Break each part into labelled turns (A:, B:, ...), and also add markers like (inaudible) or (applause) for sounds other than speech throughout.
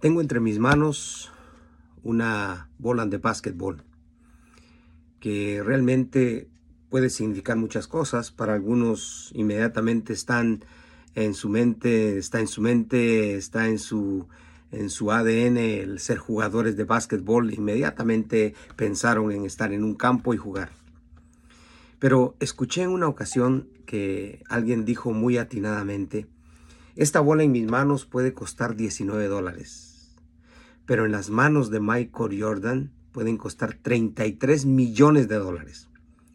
A: Tengo entre mis manos una bola de básquetbol que realmente puede significar muchas cosas. Para algunos inmediatamente están en su mente, está en su mente, está en su en su ADN el ser jugadores de básquetbol, inmediatamente pensaron en estar en un campo y jugar. Pero escuché en una ocasión que alguien dijo muy atinadamente, esta bola en mis manos puede costar 19 dólares, pero en las manos de Michael Jordan pueden costar 33 millones de dólares.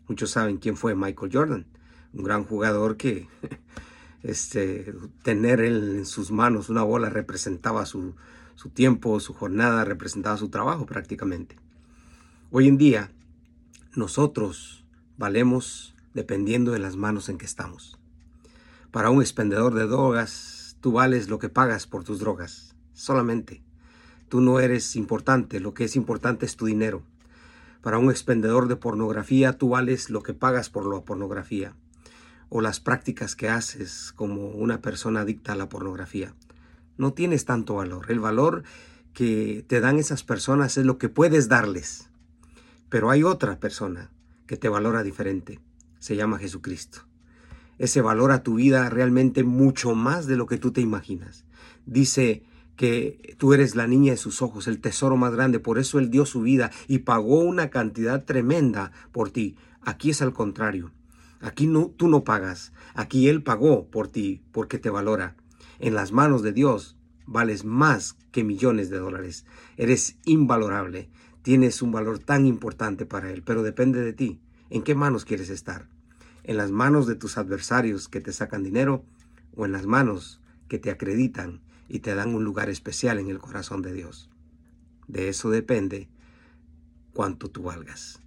A: Muchos saben quién fue Michael Jordan, un gran jugador que (laughs) este, tener él en sus manos una bola representaba su, su tiempo, su jornada, representaba su trabajo prácticamente. Hoy en día, nosotros valemos dependiendo de las manos en que estamos. Para un expendedor de drogas, tú vales lo que pagas por tus drogas, solamente. Tú no eres importante, lo que es importante es tu dinero. Para un expendedor de pornografía, tú vales lo que pagas por la pornografía o las prácticas que haces como una persona adicta a la pornografía. No tienes tanto valor. El valor que te dan esas personas es lo que puedes darles. Pero hay otra persona que te valora diferente. Se llama Jesucristo. Ese valora tu vida realmente mucho más de lo que tú te imaginas. Dice que tú eres la niña de sus ojos, el tesoro más grande. Por eso Él dio su vida y pagó una cantidad tremenda por ti. Aquí es al contrario. Aquí no, tú no pagas, aquí Él pagó por ti porque te valora. En las manos de Dios vales más que millones de dólares. Eres invalorable, tienes un valor tan importante para Él, pero depende de ti. ¿En qué manos quieres estar? ¿En las manos de tus adversarios que te sacan dinero o en las manos que te acreditan y te dan un lugar especial en el corazón de Dios? De eso depende cuánto tú valgas.